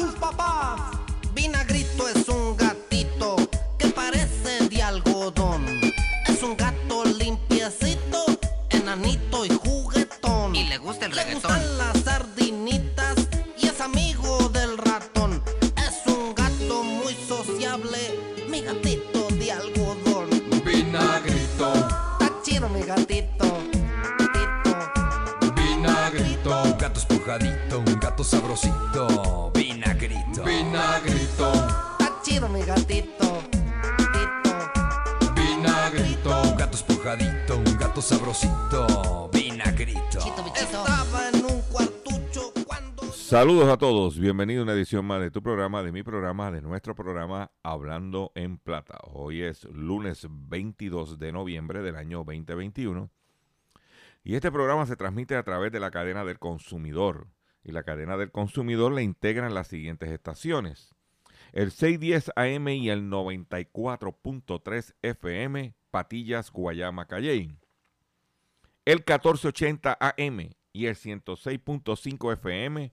Sus papás. A todos, bienvenido a una edición más de tu programa, de mi programa, de nuestro programa Hablando en Plata. Hoy es lunes 22 de noviembre del año 2021 y este programa se transmite a través de la cadena del consumidor y la cadena del consumidor le integran las siguientes estaciones. El 610 AM y el 94.3 FM Patillas, Guayama, Calley. El 1480 AM y el 106.5 FM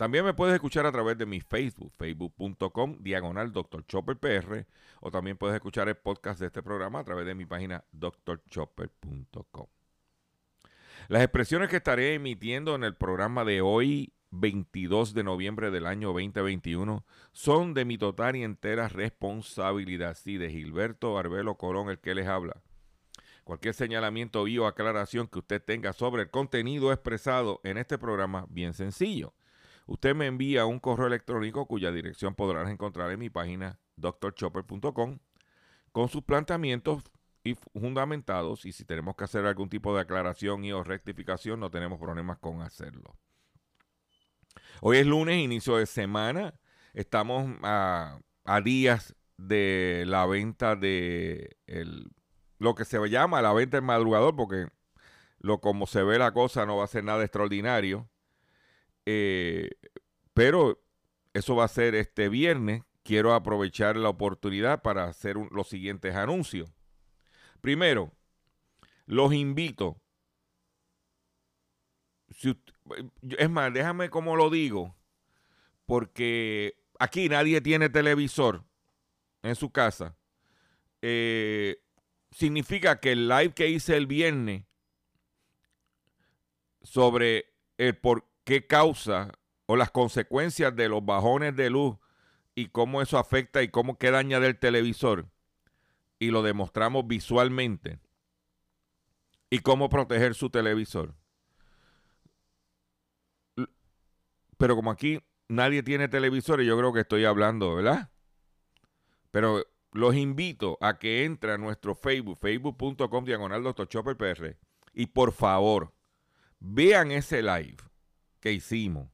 También me puedes escuchar a través de mi Facebook, facebook.com, diagonal Dr. Chopper PR, o también puedes escuchar el podcast de este programa a través de mi página drchopper.com. Las expresiones que estaré emitiendo en el programa de hoy, 22 de noviembre del año 2021, son de mi total y entera responsabilidad, sí, de Gilberto Arbelo Colón, el que les habla. Cualquier señalamiento o aclaración que usted tenga sobre el contenido expresado en este programa, bien sencillo. Usted me envía un correo electrónico cuya dirección podrás encontrar en mi página drchopper.com con sus planteamientos y fundamentados y si tenemos que hacer algún tipo de aclaración y o rectificación no tenemos problemas con hacerlo. Hoy es lunes, inicio de semana. Estamos a, días de la venta de lo que se llama la venta del madrugador porque lo como se ve la cosa no va a ser nada extraordinario. Eh, pero eso va a ser este viernes. Quiero aprovechar la oportunidad para hacer los siguientes anuncios. Primero, los invito. ut- es más, déjame como lo digo, porque aquí nadie tiene televisor en su casa. Eh, significa que el live que hice el viernes sobre el por qué causa o las consecuencias de los bajones de luz y cómo eso afecta y cómo qué daña del televisor y lo demostramos visualmente y cómo proteger su televisor. Pero como aquí nadie tiene televisor y yo creo que estoy hablando, ¿verdad? Pero los invito a que entre a nuestro Facebook, facebook.com diagonal Dr. Chopper PR y por favor vean ese live que hicimos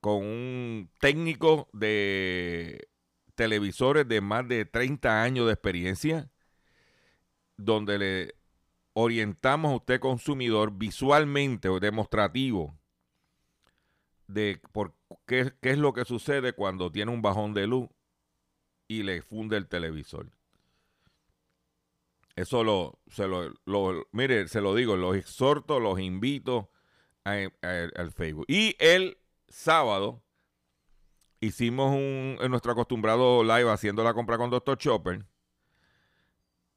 con un técnico de televisores de más de 30 años de experiencia, donde le orientamos a usted consumidor visualmente o demostrativo de por qué, qué es lo que sucede cuando tiene un bajón de luz y le funde el televisor. Eso lo, se lo, lo- mire, se lo digo, los exhorto, los invito al Facebook. Y el sábado hicimos un, nuestro acostumbrado live haciendo la compra con Dr. Chopper,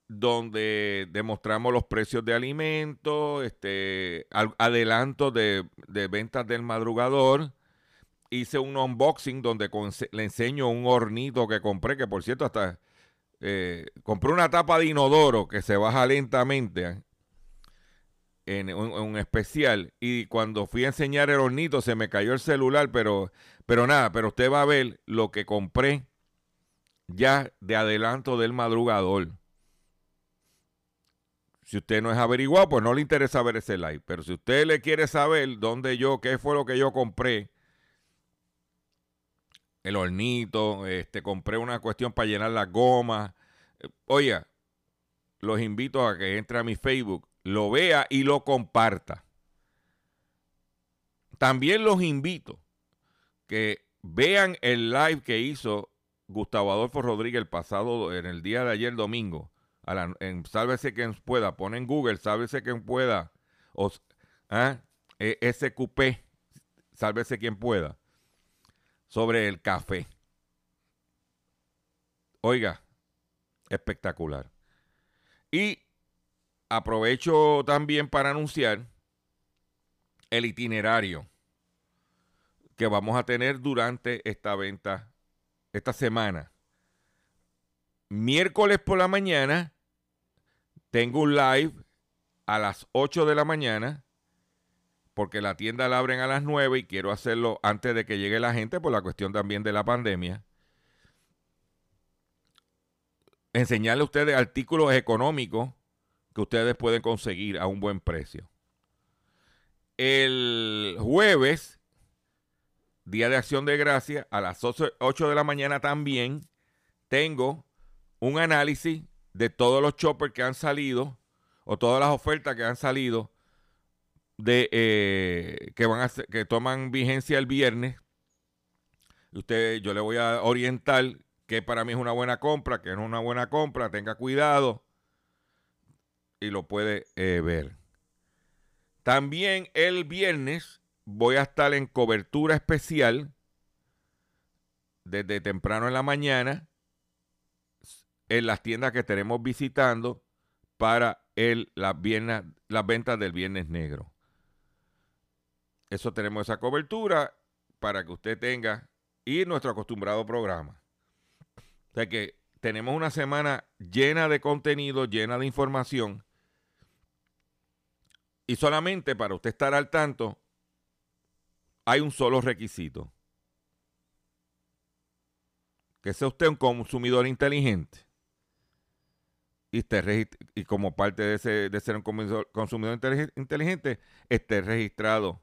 donde demostramos los precios de alimentos, este, adelantos de, de ventas del madrugador hice un unboxing donde le enseño un hornito que compré, que por cierto hasta eh, compré una tapa de inodoro que se baja lentamente. En un, especial y cuando fui a enseñar el hornito se me cayó el celular, pero, pero nada, pero usted va a ver lo que compré ya de adelanto del madrugador. Si usted no es averiguado, pues no le interesa ver ese live. Pero si usted le quiere saber dónde yo, qué fue lo que yo compré, el hornito, este, compré una cuestión para llenar las gomas. Eh, Oiga, los invito a que entre a mi Facebook, lo vea y lo comparta. También los invito que vean el live que hizo Gustavo Adolfo Rodríguez el pasado, en el día de ayer domingo, a la- en Sálvese quien pueda, pone en Google, Sálvese quien pueda, o, s- ah, eh, SQP, Sálvese quien pueda, sobre el café. Oiga, espectacular. Y aprovecho también para anunciar el itinerario que vamos a tener durante esta venta, esta semana. Miércoles por la mañana tengo un live a las 8 de la mañana porque la tienda la abren a las 9 y quiero hacerlo antes de que llegue la gente por la cuestión también de la pandemia. Enseñarle a ustedes artículos económicos que ustedes pueden conseguir a un buen precio. El jueves, Día de Acción de Gracia, a las 8 de la mañana también tengo un análisis de todos los choppers que han salido o todas las ofertas que han salido de eh, que van a que toman vigencia el viernes. Usted, yo le voy a orientar que para mí es una buena compra, que no es una buena compra, tenga cuidado y lo puede eh, ver. También el viernes voy a estar en cobertura especial desde temprano en la mañana en las tiendas que estaremos visitando para el, las, las ventas del Viernes Negro. Eso tenemos esa cobertura para que usted tenga y nuestro acostumbrado programa. O sea que tenemos una semana llena de contenido, llena de información. Y solamente para usted estar al tanto, hay un solo requisito. Que sea usted un consumidor inteligente. Y, esté y como parte de, ese, de ser un consumidor, consumidor intelig- inteligente, esté registrado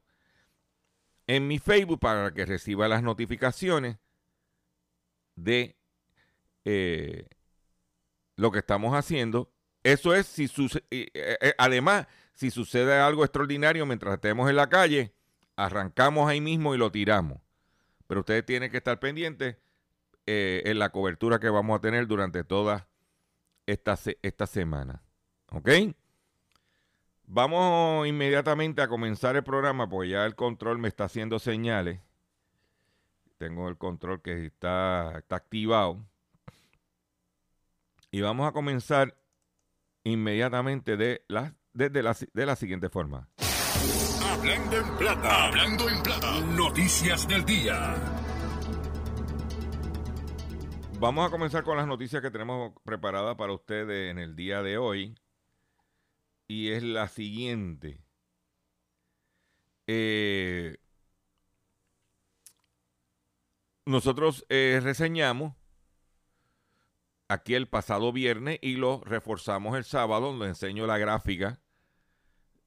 en mi Facebook para que reciba las notificaciones de eh, lo que estamos haciendo. Eso es si y, eh, eh, además, si sucede algo extraordinario mientras estemos en la calle, arrancamos ahí mismo y lo tiramos. Pero ustedes tienen que estar pendientes eh, en la cobertura que vamos a tener durante toda esta, esta semana. ¿Ok? Vamos inmediatamente a comenzar el programa, porque ya el control me está haciendo señales. Tengo el control que está, está activado. Y vamos a comenzar inmediatamente de la, desde la, de la siguiente forma. Hablando en plata. Hablando en plata. Noticias del día. Vamos a comenzar con las noticias que tenemos preparadas para ustedes en el día de hoy. Y es la siguiente. Eh, nosotros eh, reseñamos aquí el pasado viernes y lo reforzamos el sábado, donde enseño la gráfica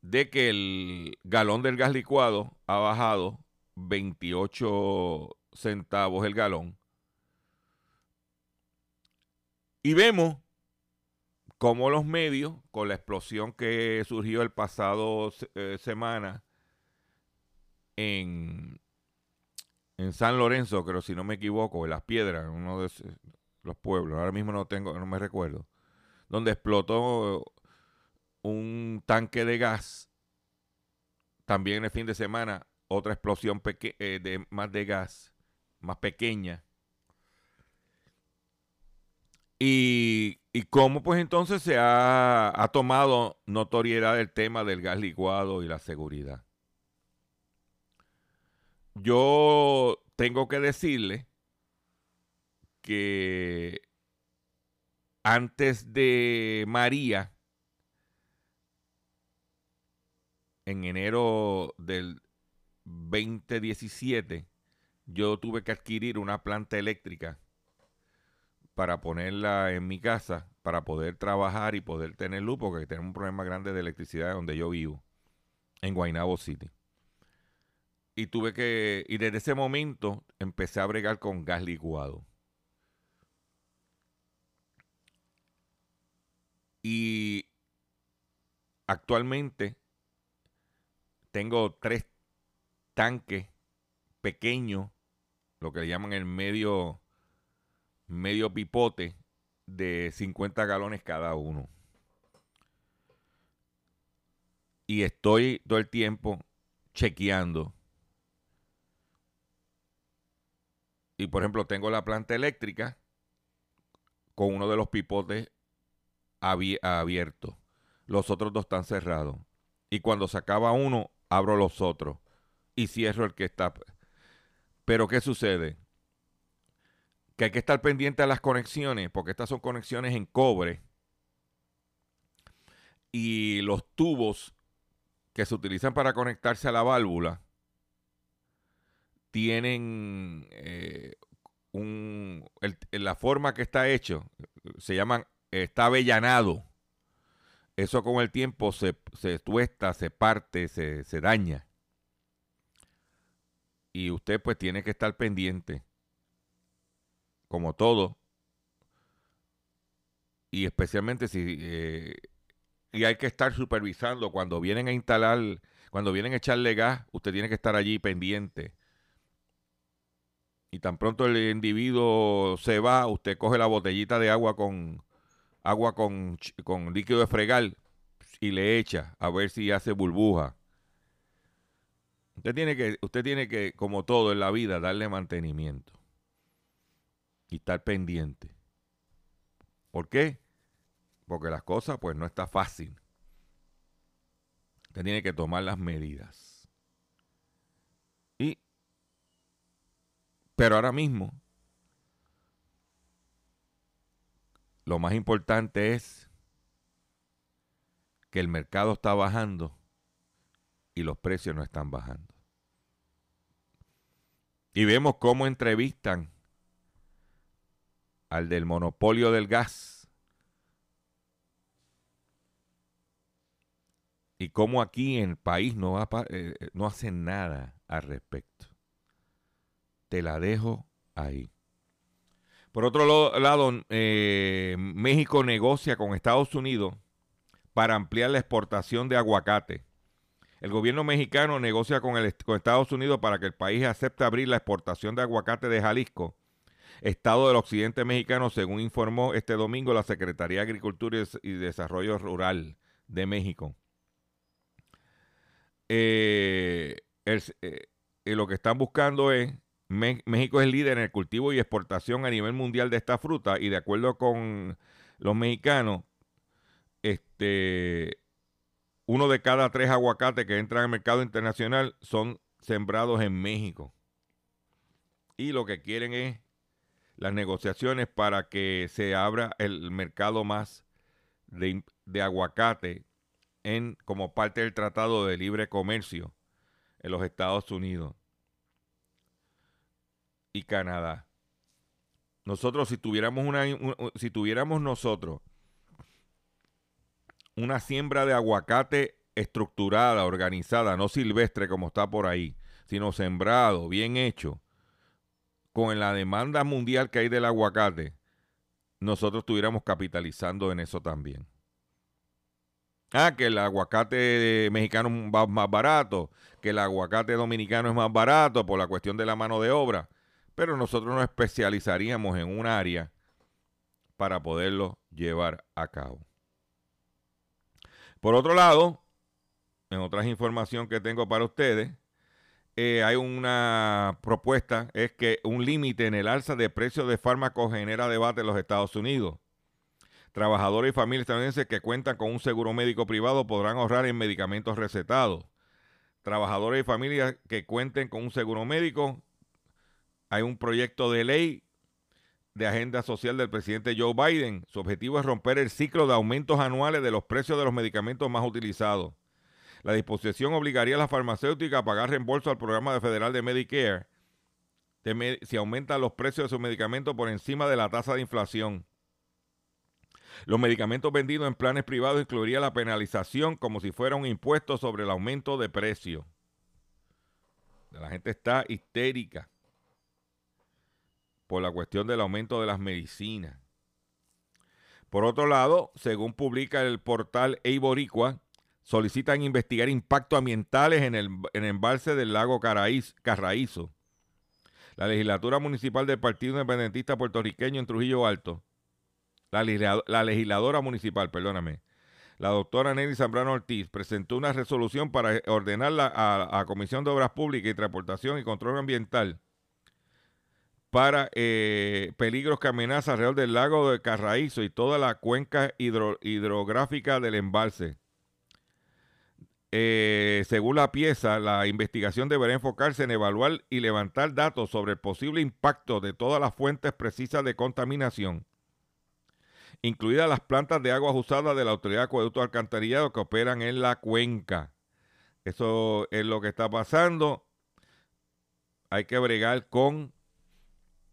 de que el galón del gas licuado ha bajado 28 centavos el galón. Y vemos cómo los medios, con la explosión que surgió el pasado eh, semana en, en San Lorenzo, creo si no me equivoco, en Las Piedras, uno de los pueblos, ahora mismo no tengo, no me recuerdo, donde explotó un tanque de gas. También en el fin de semana, otra explosión eh, de más de gas, más pequeña. Y, y cómo pues entonces se ha, ha tomado notoriedad el tema del gas licuado y la seguridad. Yo tengo que decirle que antes de María, en enero del 2017, yo tuve que adquirir una planta eléctrica para ponerla en mi casa, para poder trabajar y poder tener luz, porque tenemos un problema grande de electricidad donde yo vivo, en Guaynabo City. Y tuve que, y desde ese momento empecé a bregar con gas licuado. Y actualmente tengo tres tanques pequeños, lo que le llaman el medio, medio pipote, de 50 galones cada uno. Y estoy todo el tiempo chequeando. Y por ejemplo, tengo la planta eléctrica con uno de los pipotes abierto. Los otros dos están cerrados. Y cuando se acaba uno, abro los otros. Y cierro el que está. Pero ¿qué sucede? Que hay que estar pendiente a las conexiones, porque estas son conexiones en cobre. Y los tubos que se utilizan para conectarse a la válvula tienen eh, un, la forma que está hecho, se llaman está avellanado, eso con el tiempo se, se tuesta, se parte, se, se daña. Y usted pues tiene que estar pendiente, como todo, y especialmente si... Eh, y hay que estar supervisando cuando vienen a instalar, cuando vienen a echarle gas, usted tiene que estar allí pendiente. Y tan pronto el individuo se va, usted coge la botellita de agua con, agua con, con líquido de fregar y le echa a ver si hace burbuja. Usted tiene que, usted tiene que, como todo en la vida, darle mantenimiento y estar pendiente. ¿Por qué? Porque las cosas, pues, no está fácil. Usted tiene que tomar las medidas. Y, pero ahora mismo, lo más importante es que el mercado está bajando y los precios no están bajando. Y vemos cómo entrevistan al del monopolio del gas y cómo aquí en el país no, eh, no hacen nada al respecto. Te la dejo ahí. Por otro lado, eh, México negocia con Estados Unidos para ampliar la exportación de aguacate. El gobierno mexicano negocia con, Estados Unidos para que el país acepte abrir la exportación de aguacate de Jalisco, estado del occidente mexicano, según informó este domingo la Secretaría de Agricultura y Desarrollo Rural de México. Eh, eh, lo que están buscando es México es líder en el cultivo y exportación a nivel mundial de esta fruta y de acuerdo con los mexicanos, este, uno de cada tres aguacates que entran al mercado internacional son sembrados en México. Y lo que quieren es las negociaciones para que se abra el mercado más de, de aguacate en, como parte del Tratado de Libre Comercio en los Estados Unidos y Canadá. Nosotros, si tuviéramos una, si tuviéramos nosotros una siembra de aguacate estructurada, organizada, no silvestre como está por ahí, sino sembrado, bien hecho, con la demanda mundial que hay del aguacate, nosotros estuviéramos capitalizando en eso también. Ah, que el aguacate mexicano va más barato, que el aguacate dominicano es más barato por la cuestión de la mano de obra pero nosotros nos especializaríamos en un área para poderlo llevar a cabo. Por otro lado, en otras información que tengo para ustedes, eh, hay una propuesta, es que un límite en el alza de precios de fármacos genera debate en los Estados Unidos. Trabajadores y familias estadounidenses que cuentan con un seguro médico privado podrán ahorrar en medicamentos recetados. Trabajadores y familias que cuenten con un seguro médico hay un proyecto de ley de agenda social del presidente Joe Biden. Su objetivo es romper el ciclo de aumentos anuales de los precios de los medicamentos más utilizados. La disposición obligaría a las farmacéuticas a pagar reembolso al programa de federal de Medicare si aumentan los precios de sus medicamentos por encima de la tasa de inflación. Los medicamentos vendidos en planes privados incluiría la penalización como si fuera un impuesto sobre el aumento de precio. La gente está histérica por la cuestión del aumento de las medicinas. Por otro lado, según publica el portal Eiboricua, solicitan investigar impactos ambientales en el, embalse del lago Caraíz-. La legislatura municipal del Partido Independentista Puertorriqueño en Trujillo Alto, la, legisla- la legisladora municipal, perdóname, la doctora Nelly Zambrano Ortiz, presentó una resolución para ordenar la- a la Comisión de Obras Públicas y Transportación y Control Ambiental para eh, peligros que amenazan alrededor del lago de Carraízo y toda la cuenca hidro- hidrográfica del embalse. Eh, según la pieza, la investigación deberá enfocarse en evaluar y levantar datos sobre el posible impacto de todas las fuentes precisas de contaminación, incluidas las plantas de aguas usadas de la Autoridad de Acueducto Alcantarillado que operan en la cuenca. Eso es lo que está pasando. Hay que bregar con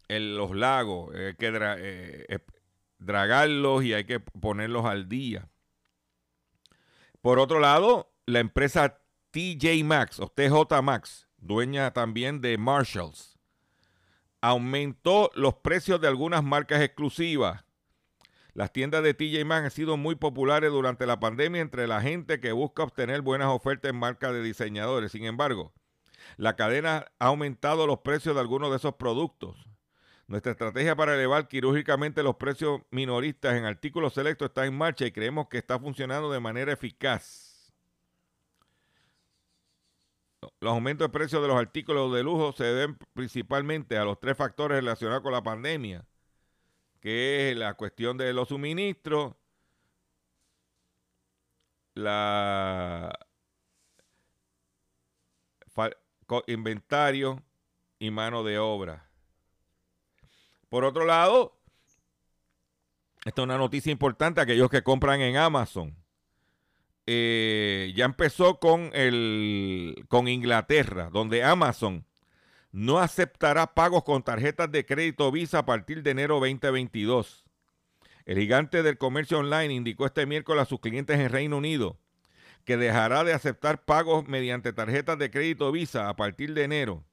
el- los lagos, hay que eh, eh, dragarlos y hay que ponerlos al día. Por otro lado, la empresa TJ Maxx o TJ Maxx, dueña también de Marshalls, aumentó los precios de algunas marcas exclusivas. Las tiendas de TJ Maxx han sido muy populares durante la pandemia entre la gente que busca obtener buenas ofertas en marcas de diseñadores. Sin embargo, la cadena ha aumentado los precios de algunos de esos productos. Nuestra estrategia para elevar quirúrgicamente los precios minoristas en artículos selectos está en marcha y creemos que está funcionando de manera eficaz. Los aumentos de precios de los artículos de lujo se deben principalmente a los tres factores relacionados con la pandemia, que es la cuestión de los suministros, la inventario y mano de obra. Por otro lado, esta es una noticia importante aquellos que compran en Amazon. Eh, ya empezó con, el, con Inglaterra, donde Amazon no aceptará pagos con tarjetas de crédito Visa a partir de enero 2022. El gigante del comercio online indicó este miércoles a sus clientes en Reino Unido que dejará de aceptar pagos mediante tarjetas de crédito Visa a partir de enero.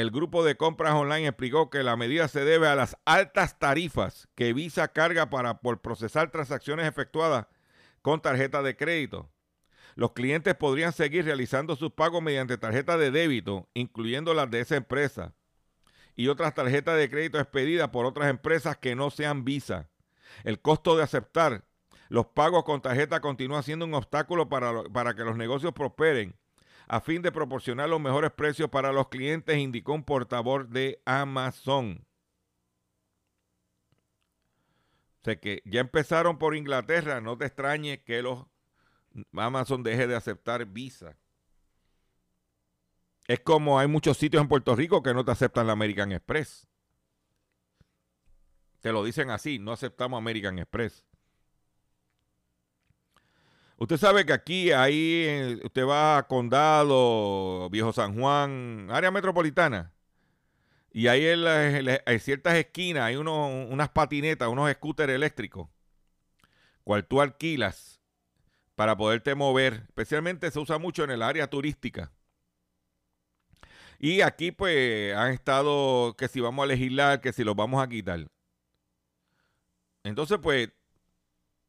El grupo de compras online explicó que la medida se debe a las altas tarifas que Visa carga para por procesar transacciones efectuadas con tarjeta de crédito. Los clientes podrían seguir realizando sus pagos mediante tarjeta de débito, incluyendo las de esa empresa, y otras tarjetas de crédito expedidas por otras empresas que no sean Visa. El costo de aceptar los pagos con tarjeta continúa siendo un obstáculo para, para que los negocios prosperen a fin de proporcionar los mejores precios para los clientes, indicó un portavoz de Amazon. O sea que ya empezaron por Inglaterra, no te extrañe que los Amazon deje de aceptar Visa. Es como hay muchos sitios en Puerto Rico que no te aceptan la American Express. Te lo dicen así, no aceptamos American Express. Usted sabe que aquí, ahí, eh, usted va a Condado, Viejo San Juan, área metropolitana. Y ahí en, en ciertas esquinas hay unos- unas patinetas, unos scooters eléctricos, cual tú alquilas para poderte mover. Especialmente se usa mucho en el área turística. Y aquí pues han estado que si vamos a legislar, que si los vamos a quitar. Entonces pues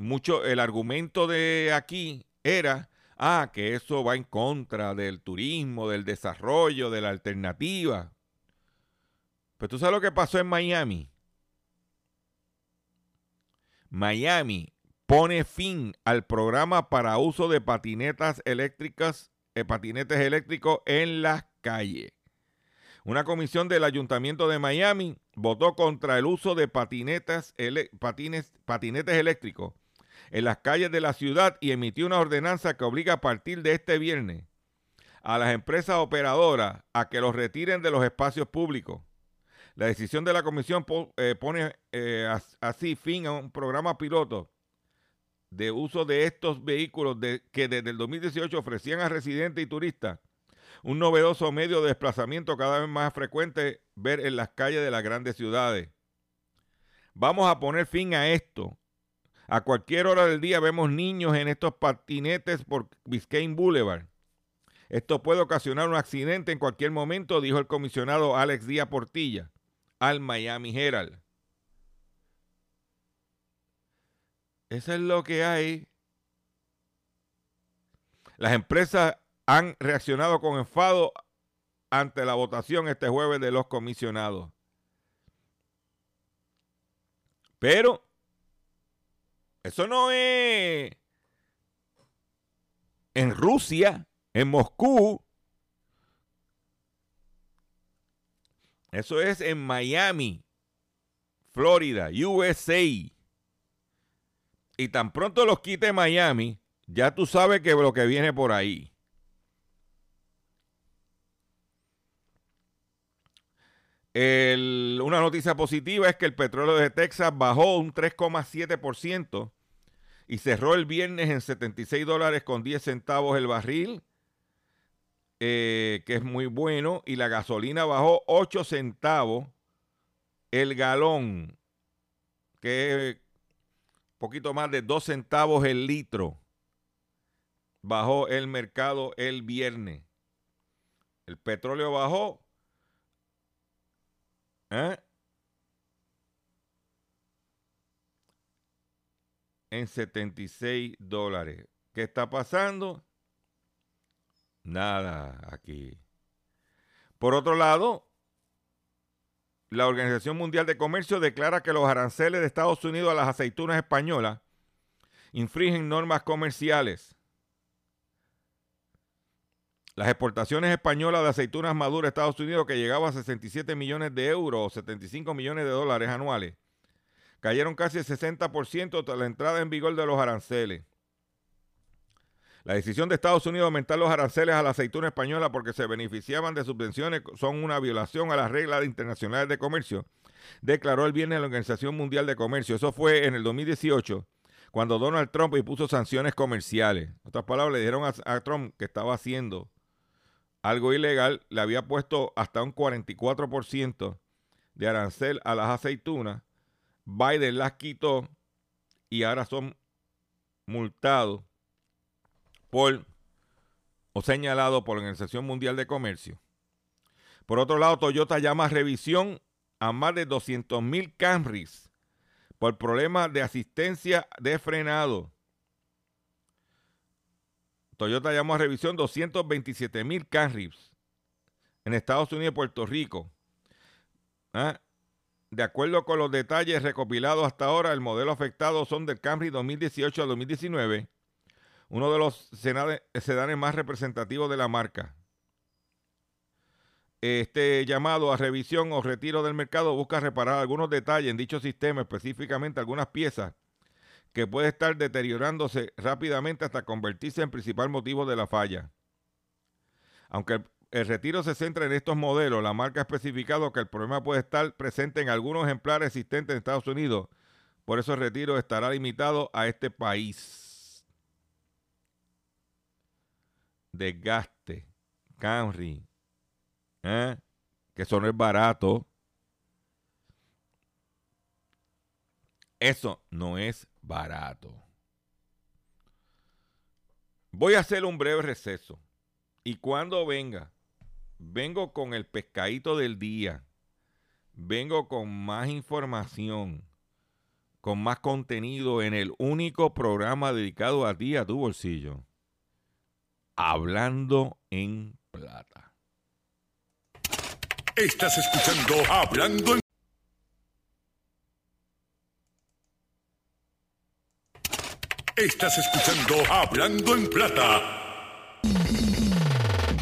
mucho el argumento de aquí era ah que eso va en contra del turismo, del desarrollo, de la alternativa. Pero tú sabes lo que pasó en Miami. Miami pone fin al programa para uso de patinetas eléctricas, eh, patinetes eléctricos en las calles. Una comisión del Ayuntamiento de Miami votó contra el uso de patinetas, ele- patinetes eléctricos en las calles de la ciudad y emitió una ordenanza que obliga a partir de este viernes a las empresas operadoras a que los retiren de los espacios públicos. La decisión de la comisión eh, pone eh, as- así fin a un programa piloto de uso de estos vehículos que desde el 2018 ofrecían a residentes y turistas un novedoso medio de desplazamiento cada vez más frecuente ver en las calles de las grandes ciudades. Vamos a poner fin a esto. A cualquier hora del día vemos niños en estos patinetes por Biscayne Boulevard. Esto puede ocasionar un accidente en cualquier momento, dijo el comisionado Alex Díaz Portilla al Miami Herald. Eso es lo que hay. Las empresas han reaccionado con enfado ante la votación este jueves de los comisionados. Pero eso no es en Rusia, en Moscú. Eso es en Miami, Florida, USA. Y tan pronto los quite Miami, ya tú sabes que lo que viene por ahí. Una noticia positiva es que el petróleo de Texas bajó un 3,7% y cerró el viernes en 76 dólares con 10 centavos el barril, eh, que es muy bueno, y la gasolina bajó 8 centavos el galón, que es poquito más de 2 centavos el litro. Bajó el mercado el viernes. El petróleo bajó. ¿Eh? En 76 dólares. ¿Qué está pasando? Nada aquí. Por otro lado, la Organización Mundial de Comercio declara que los aranceles de Estados Unidos a las aceitunas españolas infringen normas comerciales. Las exportaciones españolas de aceitunas maduras a Estados Unidos, que llegaban a 67 millones de euros o 75 millones de dólares anuales, cayeron casi el 60% tras la entrada en vigor de los aranceles. La decisión de Estados Unidos de aumentar los aranceles a la aceituna española porque se beneficiaban de subvenciones son una violación a las reglas internacionales de comercio, declaró el viernes la Organización Mundial de Comercio. Eso fue en el 2018, cuando Donald Trump impuso sanciones comerciales. En otras palabras, le dijeron a, a Trump que estaba haciendo algo ilegal, le había puesto hasta un 44% de arancel a las aceitunas. Biden las quitó y ahora son multados por o señalados por la Organización Mundial de Comercio. Por otro lado, Toyota llama a revisión a más de 200 mil Camrys por problemas de asistencia de frenado. Toyota llamó a revisión 227 mil Camrys en Estados Unidos y Puerto Rico. ¿Ah? De acuerdo con los detalles recopilados hasta ahora, el modelo afectado son del Camry 2018 al 2019, uno de los sedane- sedanes más representativos de la marca. Este llamado a revisión o retiro del mercado busca reparar algunos detalles en dicho sistema, específicamente algunas piezas que puede estar deteriorándose rápidamente hasta convertirse en principal motivo de la falla. Aunque el, retiro se centra en estos modelos, la marca ha especificado que el problema puede estar presente en algunos ejemplares existentes en Estados Unidos. Por eso el retiro estará limitado a este país. Desgaste, Camry, ¿eh? que eso no es barato. Eso no es barato. Voy a hacer un breve receso. Y cuando venga, vengo con el pescadito del día. Vengo con más información, con más contenido en el único programa dedicado a ti, a tu bolsillo. Hablando en plata. Estás escuchando Hablando en Estás escuchando Hablando en Plata.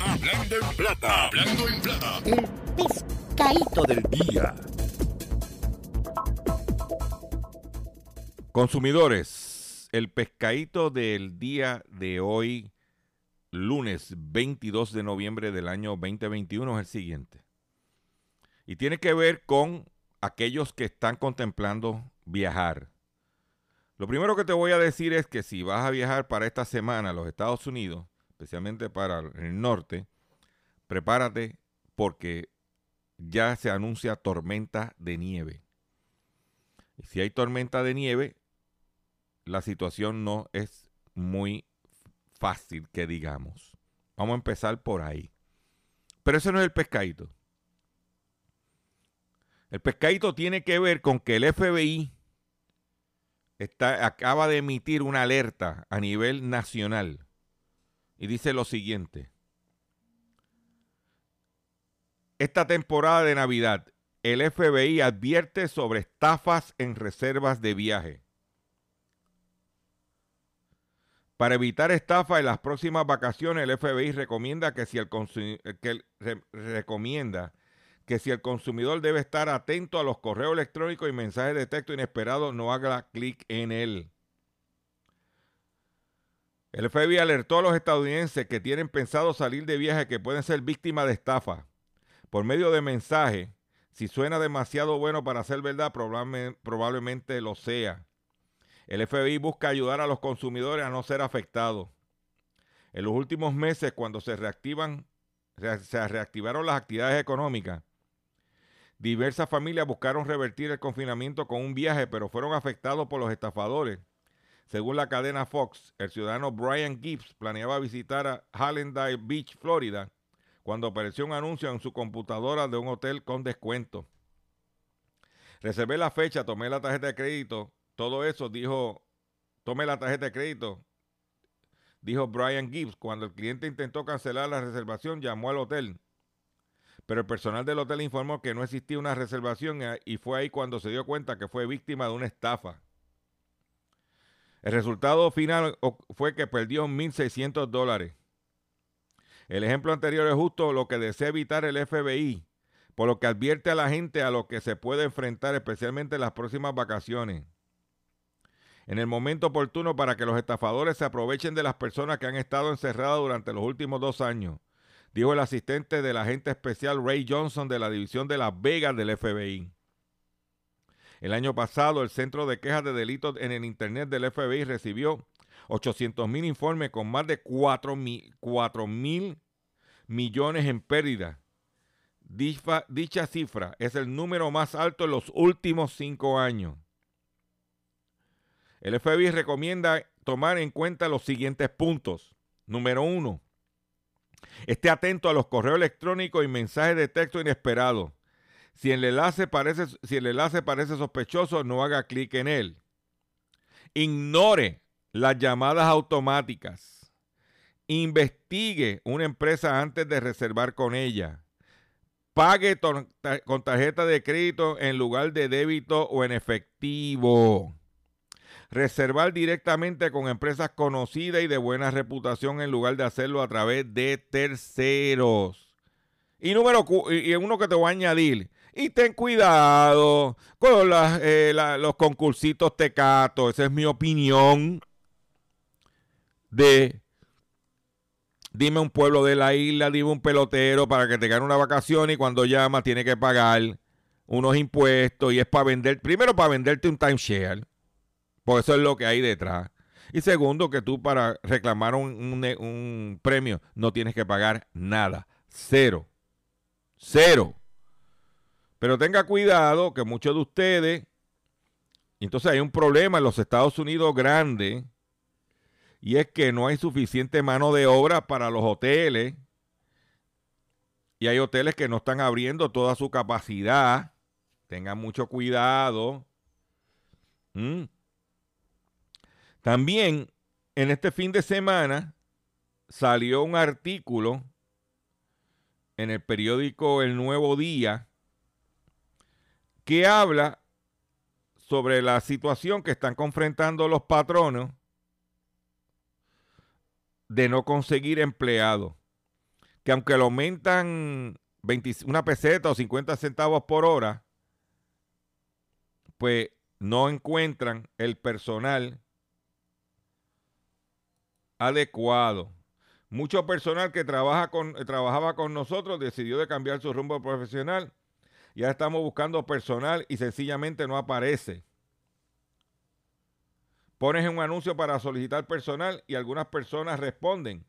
Hablando en Plata. Hablando en Plata. El pescadito del día. Consumidores, el pescadito del día de hoy, lunes 22 de noviembre del año 2021, es el siguiente. Y tiene que ver con aquellos que están contemplando viajar. Lo primero que te voy a decir es que si vas a viajar para esta semana a los Estados Unidos, especialmente para el norte, prepárate porque ya se anuncia tormenta de nieve. Y si hay tormenta de nieve, la situación no es muy fácil que digamos. Vamos a empezar por ahí. Pero ese no es el pescadito. El pescadito tiene que ver con que el FBI acaba de emitir una alerta a nivel nacional y dice lo siguiente. Esta temporada de Navidad, el FBI advierte sobre estafas en reservas de viaje. Para evitar estafa en las próximas vacaciones, el FBI recomienda que si el, que recomienda que si el consumidor debe estar atento a los correos electrónicos y mensajes de texto inesperados, no haga clic en él. El FBI alertó a los estadounidenses que tienen pensado salir de viaje que pueden ser víctimas de estafa por medio de mensaje. Si suena demasiado bueno para ser verdad, probablemente lo sea. El FBI busca ayudar a los consumidores a no ser afectados. En los últimos meses, cuando se reactivan, se reactivaron las actividades económicas, Diversas familias buscaron revertir el confinamiento con un viaje, pero fueron afectados por los estafadores. Según la cadena Fox, el ciudadano Brian Gibbs planeaba visitar a Hallandale Beach, Florida, cuando apareció un anuncio en su computadora de un hotel con descuento. Reservé la fecha, tomé la tarjeta de crédito, todo eso dijo, tomé la tarjeta de crédito, dijo Brian Gibbs. Cuando el cliente intentó cancelar la reservación, llamó al hotel pero el personal del hotel informó que no existía una reservación eh, y fue ahí cuando se dio cuenta que fue víctima de una estafa. El resultado final fue que perdió 1.600 dólares. El ejemplo anterior es justo lo que desea evitar el FBI, por lo que advierte a la gente a lo que se puede enfrentar, especialmente en las próximas vacaciones. En el momento oportuno para que los estafadores se aprovechen de las personas que han estado encerradas durante los últimos dos años dijo el asistente del agente especial Ray Johnson de la División de Las Vegas del FBI. El año pasado, el Centro de Quejas de Delitos en el Internet del FBI recibió 800 mil informes con más de 4 mil millones en pérdida. Dicha cifra es el número más alto en los últimos cinco años. El FBI recomienda tomar en cuenta los siguientes puntos. Número uno, Esté atento a los correos electrónicos y mensajes de texto inesperados. Si el enlace parece, si el enlace parece sospechoso, no haga clic en él. Ignore las llamadas automáticas. Investigue una empresa antes de reservar con ella. Pague con tarjeta de crédito en lugar de débito o en efectivo reservar directamente con empresas conocidas y de buena reputación en lugar de hacerlo a través de terceros. Y número y uno que te voy a añadir. Y ten cuidado con eh, los concursitos tecatos. Esa es mi opinión de dime un pueblo de la isla, dime un pelotero para que te gane una vacación y cuando llama tiene que pagar unos impuestos y es para vender, primero para venderte un timeshare porque eso es lo que hay detrás. Y segundo, que tú para reclamar un, premio no tienes que pagar nada. Cero. Cero. Pero tenga cuidado que muchos de ustedes, entonces hay un problema en los Estados Unidos grande, y es que no hay suficiente mano de obra para los hoteles, y hay hoteles que no están abriendo toda su capacidad. Tengan mucho cuidado. ¿Mm? También en este fin de semana salió un artículo en el periódico El Nuevo Día que habla sobre la situación que están confrontando los patronos de no conseguir empleados. Que aunque lo aumentan una peseta o 50 centavos por hora, pues no encuentran el personal adecuado. Mucho personal que trabaja con, trabajaba con nosotros decidió de cambiar su rumbo profesional. Ya estamos buscando personal y sencillamente no aparece. Pones un anuncio para solicitar personal y algunas personas responden.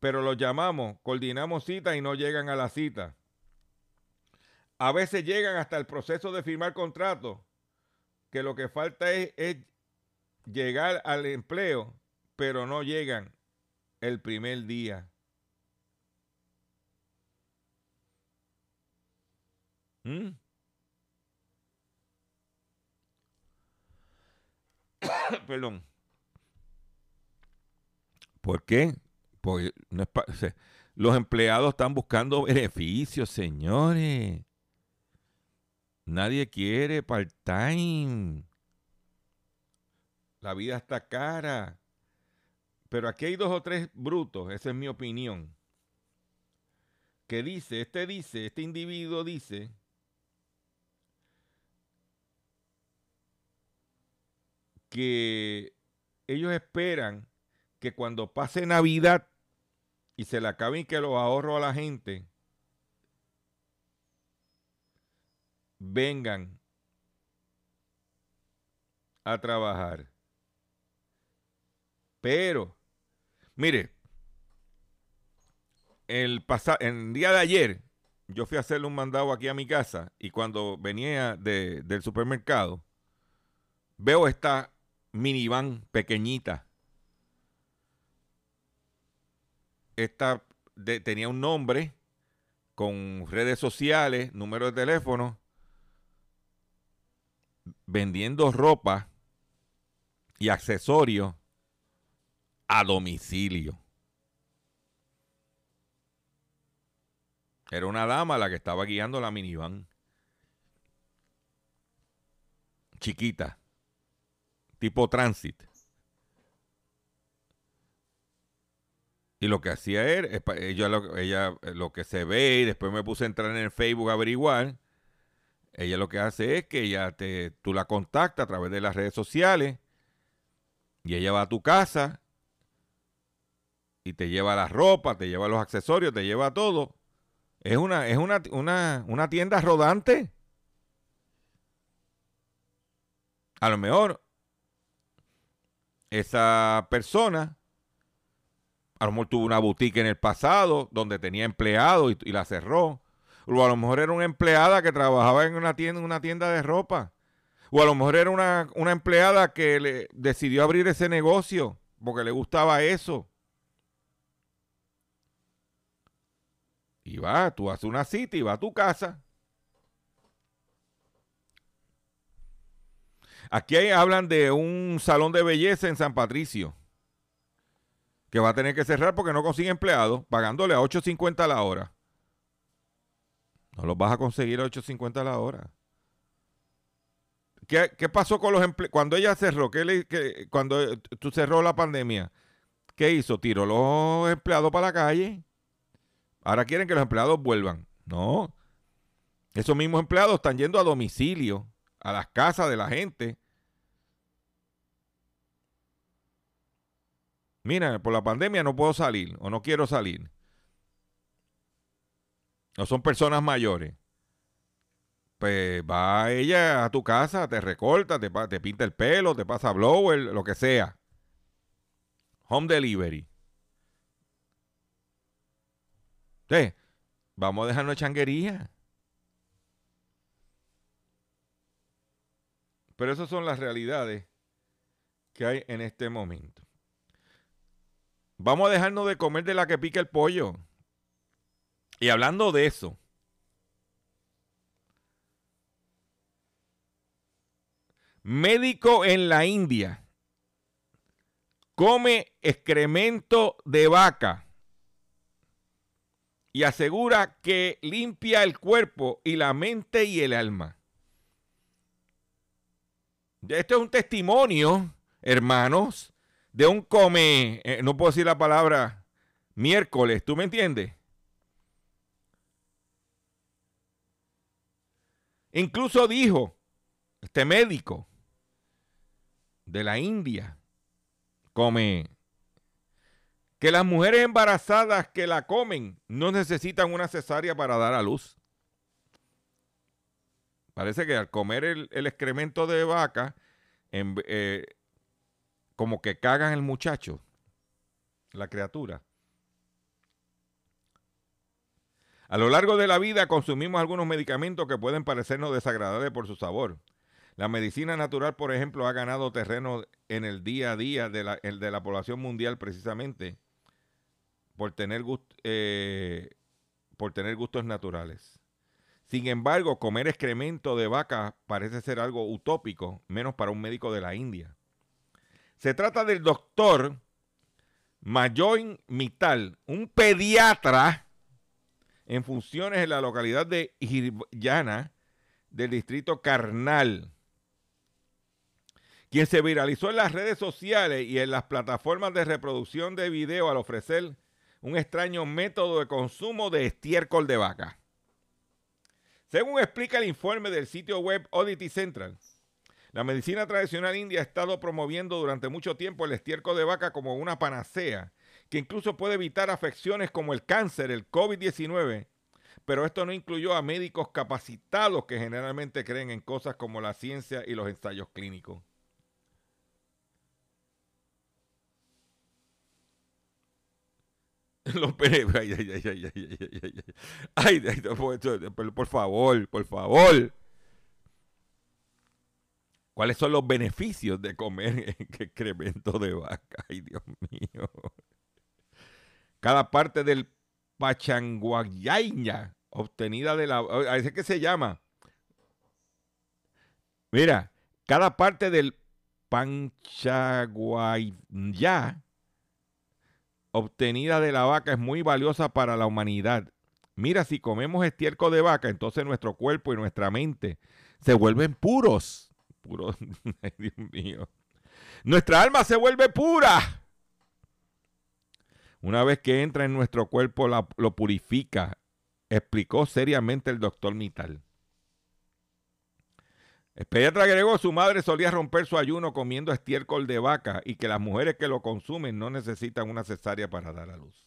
Pero los llamamos, coordinamos citas y no llegan a la cita. A veces llegan hasta el proceso de firmar contrato, que lo que falta es, es llegar al empleo, pero no llegan el primer día. ¿Mm? Perdón. ¿Por qué? Porque no es los empleados están buscando beneficios, señores. Nadie quiere part-time. La vida está cara. Pero aquí hay dos o tres brutos, esa es mi opinión. Que dice, este dice, este individuo dice que ellos esperan que cuando pase Navidad y se le acaben que los ahorros a la gente, vengan a trabajar. Pero, mire, el, día de ayer yo fui a hacerle un mandado aquí a mi casa y cuando venía de- del supermercado, veo esta minivan pequeñita. Esta tenía un nombre con redes sociales, número de teléfono, vendiendo ropa y accesorios a domicilio. Era una dama la que estaba guiando la minivan. Chiquita. Tipo transit. Y lo que hacía era, ella lo, ella eh, lo que se ve, y después me puse a entrar en el Facebook a averiguar. Ella lo que hace es que ella te, tú la contactas a través de las redes sociales y ella va a tu casa y te lleva la ropa, te lleva los accesorios, te lleva todo. Es una, es una, una, una tienda rodante. A lo mejor esa persona a lo mejor tuvo una boutique en el pasado donde tenía empleados y, la cerró. O a lo mejor era una empleada que trabajaba en una tienda, en una tienda de ropa. O a lo mejor era una, una empleada que le decidió abrir ese negocio porque le gustaba eso. Y va, tú haces una cita y va a tu casa. Aquí hablan de un salón de belleza en San Patricio que va a tener que cerrar porque no consigue empleados, pagándole a 8.50 la hora. No los vas a conseguir a 8.50 la hora. ¿Qué, qué pasó con los empleados? Cuando ella cerró, ¿qué le- qué- cuando eh, tú cerró la pandemia, ¿qué hizo? Tiró los empleados para la calle. Ahora quieren que los empleados vuelvan. No. Esos mismos empleados están yendo a domicilio, a las casas de la gente. Mira, por la pandemia no puedo salir o no quiero salir. No son personas mayores. Pues va ella a tu casa, te recorta, te, pinta el pelo, te pasa blower, lo que sea. Home delivery. Sí, vamos a dejarnos de changuería. Pero esas son las realidades que hay en este momento. Vamos a dejarnos de comer de la que pica el pollo. Y hablando de eso, médico en la India come excremento de vaca y asegura que limpia el cuerpo y la mente y el alma. Esto es un testimonio, hermanos, de un come, eh, no puedo decir la palabra miércoles, ¿tú me entiendes? Incluso dijo este médico de la India, come, que las mujeres embarazadas que la comen no necesitan una cesárea para dar a luz. Parece que al comer el, excremento de vaca, en- eh, como que cagan el muchacho, la criatura. A lo largo de la vida consumimos algunos medicamentos que pueden parecernos desagradables por su sabor. La medicina natural, por ejemplo, ha ganado terreno en el día a día de la, de la población mundial precisamente por tener, gust- eh, por tener gustos naturales. Sin embargo, comer excremento de vaca parece ser algo utópico, menos para un médico de la India. Se trata del doctor Mayoin Mital, un pediatra en funciones en la localidad de Hirvana del distrito Carnal, quien se viralizó en las redes sociales y en las plataformas de reproducción de video al ofrecer un extraño método de consumo de estiércol de vaca. Según explica el informe del sitio web Oddity Central, la medicina tradicional india ha estado promoviendo durante mucho tiempo el estiércol de vaca como una panacea, que incluso puede evitar afecciones como el cáncer, el COVID-19, pero esto no incluyó a médicos capacitados que generalmente creen en cosas como la ciencia y los ensayos clínicos. Los PNP. Ay, ay, ay, ay, ay, ay, ay, ay. ay, ay eh, por, favor, por favor. ¿Cuáles son los beneficios de comer excremento de vaca? Ay, Dios mío. Cada parte del pachanguayaña obtenida de la... ¿A ese que se llama? Mira, cada parte del panchaguayá obtenida de la vaca es muy valiosa para la humanidad. Mira, si comemos estiércol de vaca, entonces nuestro cuerpo y nuestra mente se vuelven puros. Puros, ay Dios mío. Nuestra alma se vuelve pura. Una vez que entra en nuestro cuerpo, la- lo purifica, explicó seriamente el doctor Mital. El pediatra agregó, su madre solía romper su ayuno comiendo estiércol de vaca y que las mujeres que lo consumen no necesitan una cesárea para dar a luz.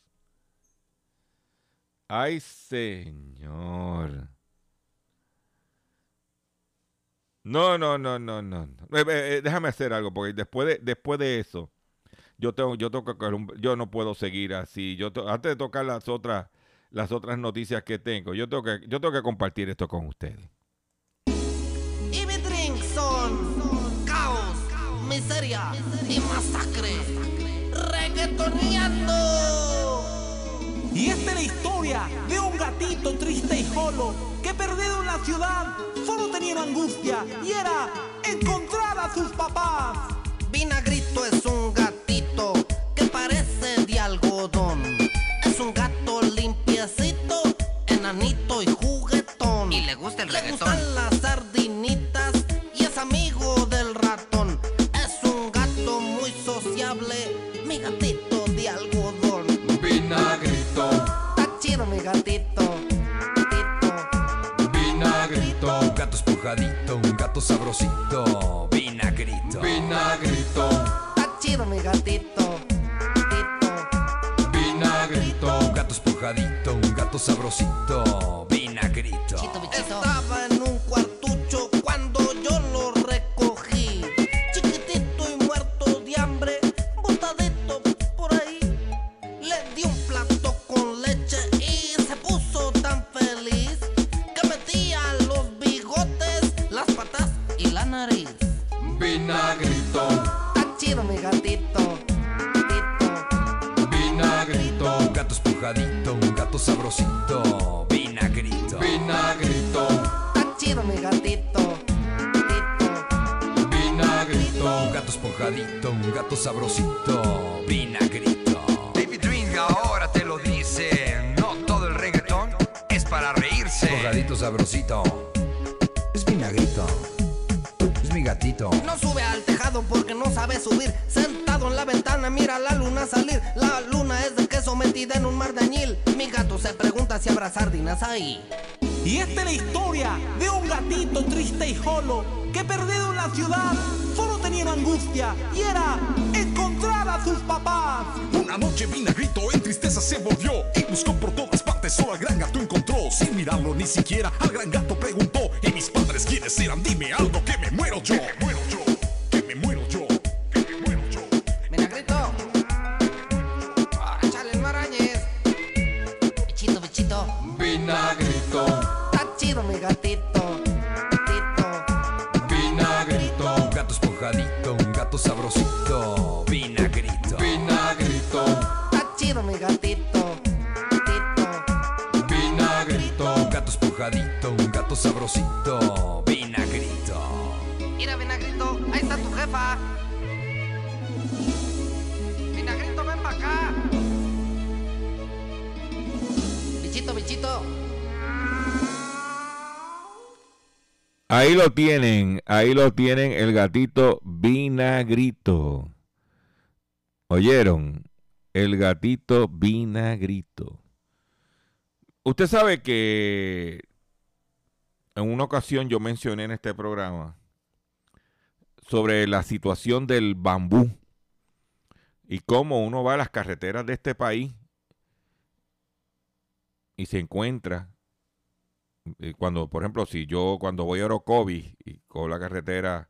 Ay, señor. No, no, no, no, no. Eh, eh, eh, déjame hacer algo, porque después de, después de eso, yo tengo, yo tengo que yo no puedo seguir así. Yo antes de tocar las otras, las otras noticias que tengo, yo tengo yo tengo que compartir esto con ustedes. Miseria y masacre. Reggaetoneando. Y esta es la historia de un gatito triste y solo que perdido en la ciudad solo tenía una angustia y era encontrar a sus papás. Vinagrito es un gatito que parece de algodón. Es un gato limpiecito, enanito y juguetón. Y le gusta el Le reggaetón. Sabrosito, habrá sardinas ahí. Y esta es la historia de un gatito triste y solo que perdido en la ciudad solo tenía una angustia y era encontrar a sus papás. Una noche Vinagrito en tristeza se volvió y buscó por todas partes, solo al gran gato encontró. Sin mirarlo ni siquiera, al gran gato preguntó: ¿Y mis padres quiénes decían, dime algo que me muero yo. Que me muero yo. Ahí lo tienen, ahí lo tienen el gatito vinagrito. ¿Oyeron? El gatito vinagrito. Usted sabe que en una ocasión yo mencioné en este programa sobre la situación del bambú y cómo uno va a las carreteras de este país y se encuentra cuando, por ejemplo, si yo cuando voy a Orocovi y con la carretera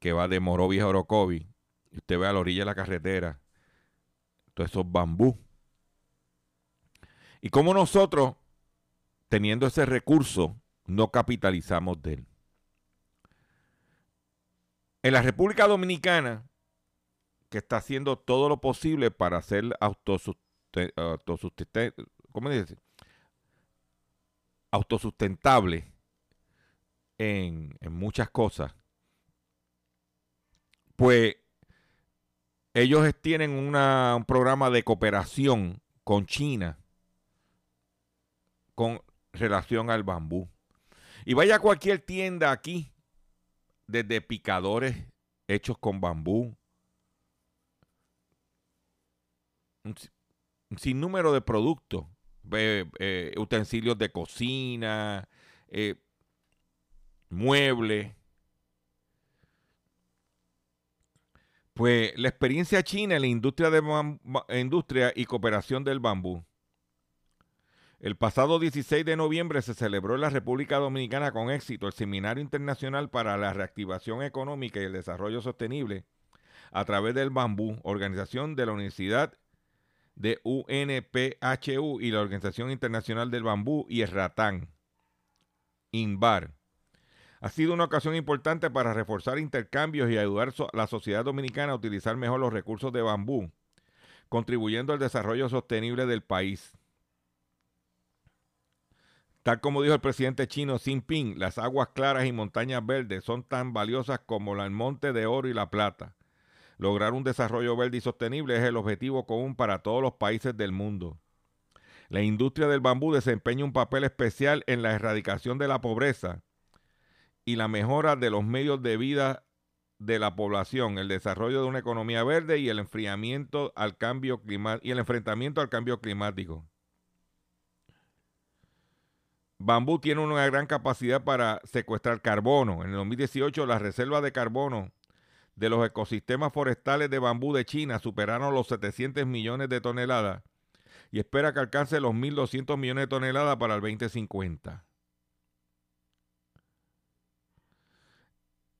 que va de Morovia a Orocovi, usted ve a la orilla de la carretera todos esos bambú. Y como nosotros, teniendo ese recurso, no capitalizamos de él. En la República Dominicana, que está haciendo todo lo posible para ser autosuste- autosustente- ¿cómo dice? Autosustentable en, en muchas cosas, pues ellos tienen un programa de cooperación con China con relación al bambú. Y vaya a cualquier tienda aquí, desde picadores hechos con bambú, un, si- un sinnúmero de productos, eh, utensilios de cocina, eh, muebles. Pues la experiencia china en la industria, de industria y cooperación del bambú. El pasado 16 de noviembre se celebró en la República Dominicana con éxito el Seminario Internacional para la Reactivación Económica y el Desarrollo Sostenible a través del bambú, organización de la Universidad de UNPHU y la Organización Internacional del Bambú y el Ratán, INBAR. Ha sido una ocasión importante para reforzar intercambios y ayudar a la sociedad dominicana a utilizar mejor los recursos de bambú, contribuyendo al desarrollo sostenible del país. Tal como dijo el presidente chino Xi Jinping, las aguas claras y montañas verdes son tan valiosas como el monte de oro y la plata. Lograr un desarrollo verde y sostenible es el objetivo común para todos los países del mundo. La industria del bambú desempeña un papel especial en la erradicación de la pobreza y la mejora de los medios de vida de la población, el desarrollo de una economía verde y el enfriamiento al cambio y el enfrentamiento al cambio climático. Bambú tiene una gran capacidad para secuestrar carbono. En el 2018 las reservas de carbono de los ecosistemas forestales de bambú de China superaron los 700 millones de toneladas y espera que alcance los 1.200 millones de toneladas para el 2050.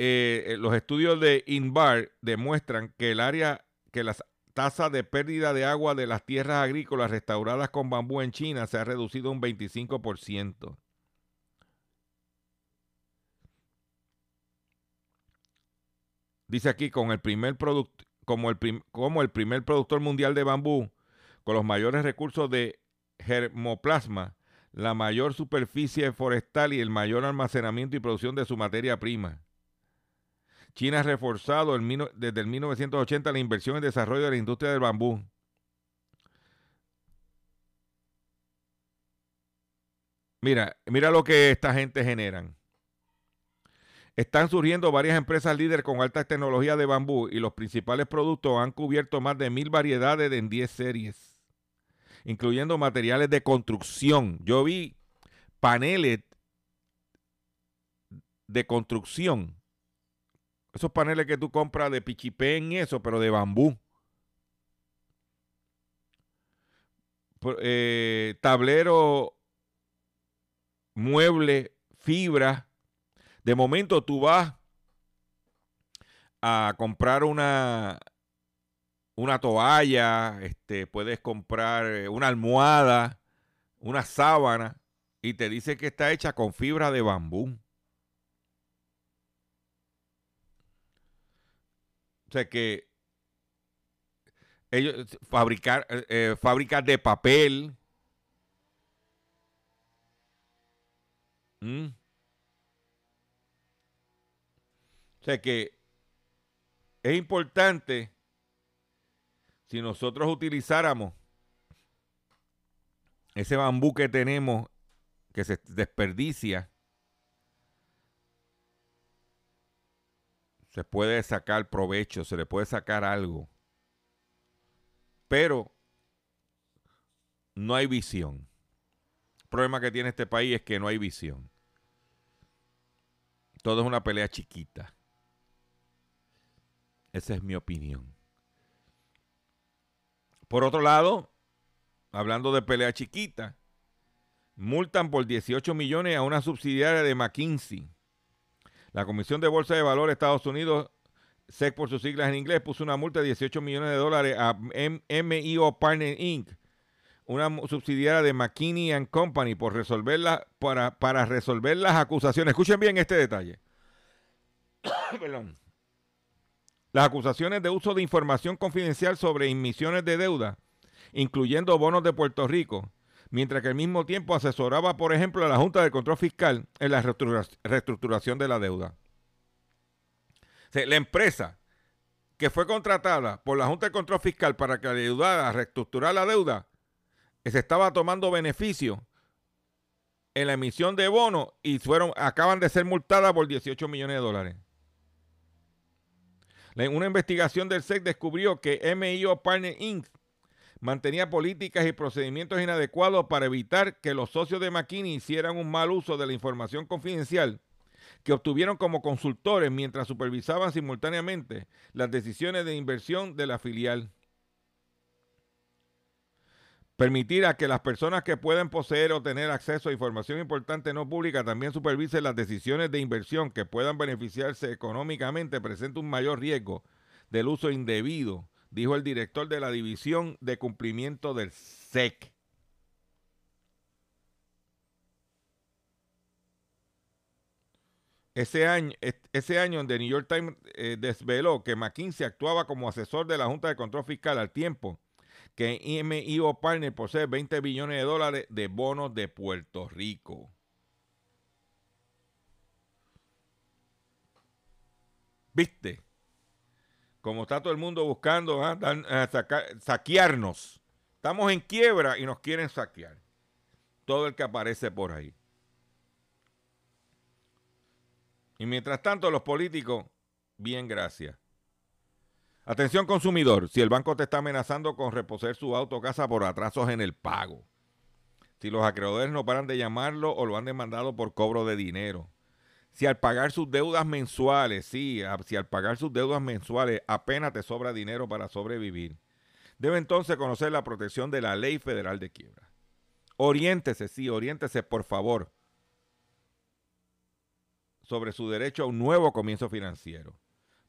Eh, eh, los estudios de INVAR demuestran que el área, que las tasas de pérdida de agua de las tierras agrícolas restauradas con bambú en China se ha reducido un 25%. Dice aquí, el primer como, el primer productor mundial de bambú, con los mayores recursos de germoplasma, la mayor superficie forestal y el mayor almacenamiento y producción de su materia prima. China ha reforzado el desde el 1980 la inversión en desarrollo de la industria del bambú. Mira, mira lo que esta gente generan. Están surgiendo varias empresas líderes con alta tecnología de bambú y los principales productos han cubierto más de mil variedades en 10 series, incluyendo materiales de construcción. Yo vi paneles de construcción. Esos paneles que tú compras de pichipén y eso, pero de bambú. Eh, tablero, mueble, fibra, De momento tú vas a comprar una, una toalla, este, puedes comprar eh, una almohada, una sábana, y te dice que está hecha con fibra de bambú. O sea que ellos fabricar eh, eh, fábricas de papel. Sea que es importante si nosotros utilizáramos ese bambú que tenemos que se desperdicia, se puede sacar provecho, se le puede sacar algo. Pero no hay visión. El problema que tiene este país es que no hay visión. Todo es una pelea chiquita. Esa es mi opinión. Por otro lado, hablando de pelea chiquita, multan por 18 millones a una subsidiaria de McKinsey. La Comisión de Bolsa de Valores de Estados Unidos, SEC por sus siglas en inglés, puso una multa de 18 millones de dólares a MIO Partner Inc., una subsidiaria de McKinney Company, por resolver para, para resolver las acusaciones. Escuchen bien este detalle. Perdón. Las acusaciones de uso de información confidencial sobre emisiones de deuda, incluyendo bonos de Puerto Rico, mientras que al mismo tiempo asesoraba, por ejemplo, a la Junta de Control Fiscal en la reestructuración de la deuda. la empresa que fue contratada por la Junta de Control Fiscal para que le ayudara a reestructurar la deuda, se estaba tomando beneficio en la emisión de bonos y fueron, acaban de ser multadas por 18 millones de dólares. Una investigación del SEC descubrió que MIO Partner Inc. mantenía políticas y procedimientos inadecuados para evitar que los socios de McKinney hicieran un mal uso de la información confidencial que obtuvieron como consultores mientras supervisaban simultáneamente las decisiones de inversión de la filial permitir a que las personas que pueden poseer o tener acceso a información importante no pública también supervisen las decisiones de inversión que puedan beneficiarse económicamente presenta un mayor riesgo del uso indebido, dijo el director de la División de Cumplimiento del SEC. Ese año, ese año New York Times eh, desveló que McKinsey actuaba como asesor de la Junta de Control Fiscal al tiempo que MIO Partner posee 20 billones de dólares de bonos de Puerto Rico. ¿Viste? Como está todo el mundo buscando ¿ah? saquearnos. Estamos en quiebra y nos quieren saquear. Todo el que aparece por ahí. Y mientras tanto, los políticos, bien, gracias. Atención consumidor, si el banco te está amenazando con reposer su auto o casa por atrasos en el pago, si los acreedores no paran de llamarlo o lo han demandado por cobro de dinero, si al pagar sus deudas mensuales, sí, si al pagar sus deudas mensuales apenas te sobra dinero para sobrevivir, debe entonces conocer la protección de la ley federal de quiebra. Oriéntese, sí, oriéntese por favor sobre su derecho a un nuevo comienzo financiero.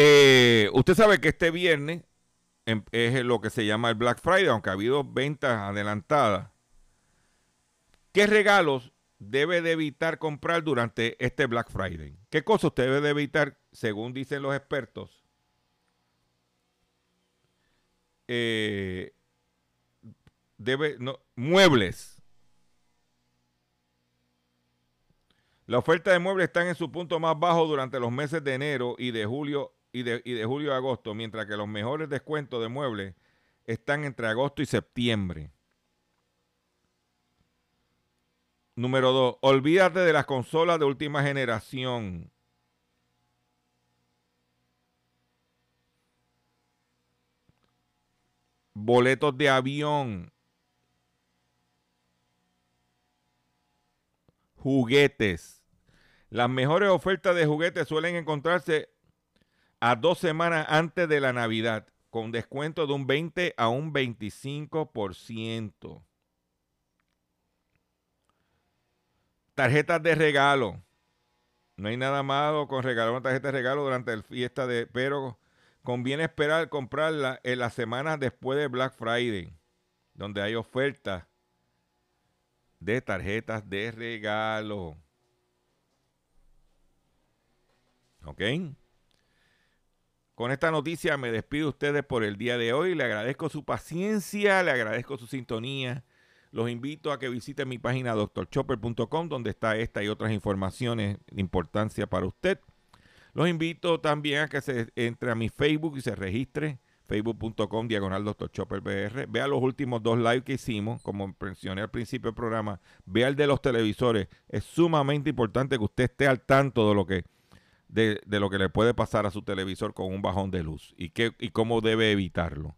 Eh, usted sabe que este viernes em, es lo que se llama el Black Friday, aunque ha habido ventas adelantadas. ¿Qué regalos debe de evitar comprar durante este Black Friday? ¿Qué cosa usted debe de evitar, según dicen los expertos? Eh, debe, no, muebles. La oferta de muebles está en su punto más bajo durante los meses de enero y de julio y de, y de julio a agosto, mientras que los mejores descuentos de muebles están entre agosto y septiembre. Número dos, olvídate de las consolas de última generación. Boletos de avión. Juguetes. Las mejores ofertas de juguetes suelen encontrarse a dos semanas antes de la Navidad, con descuento de un 20 a un 25%. Tarjetas de regalo. No hay nada malo con regalar una tarjeta de regalo durante la fiesta de, pero conviene esperar comprarla en las semanas después de Black Friday, donde hay ofertas de tarjetas de regalo. ¿Ok? Con esta noticia me despido de ustedes por el día de hoy. Le agradezco su paciencia, le agradezco su sintonía. Los invito a que visiten mi página doctorchopper.com donde está esta y otras informaciones de importancia para usted. Los invito también a que se entre a mi Facebook y se registre facebook.com diagonal Dr. Chopper Vea los últimos dos live que hicimos, como mencioné al principio del programa. Vea el de los televisores. Es sumamente importante que usted esté al tanto de lo que, de, lo que le puede pasar a su televisor con un bajón de luz y, qué, y cómo debe evitarlo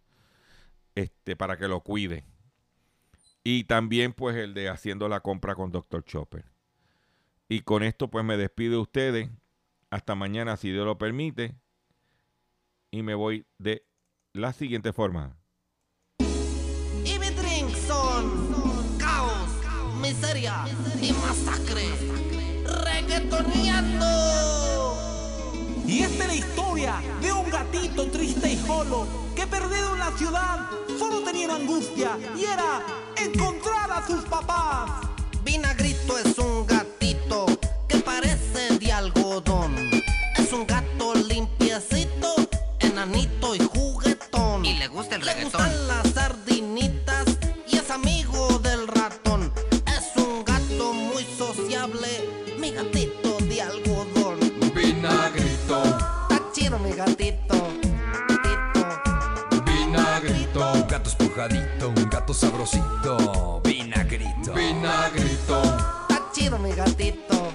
este, para que lo cuide. Y también pues el de haciendo la compra con Dr. Chopper. Y con esto pues me despido de ustedes. Hasta mañana si Dios lo permite. Y me voy de la siguiente forma. Son caos, miseria y masacre. Y esta es la historia de un gatito triste y solo que perdido en la ciudad solo tenía angustia y era encontrar a sus papás. Vinagrito es un gatito que parece de algodón. Es un gato limpiecito, enanito y juguetón. Y le gusta el Le reggaetón. Gato sabrosito, vinagrito. vinagrito, Está chido mi gatito.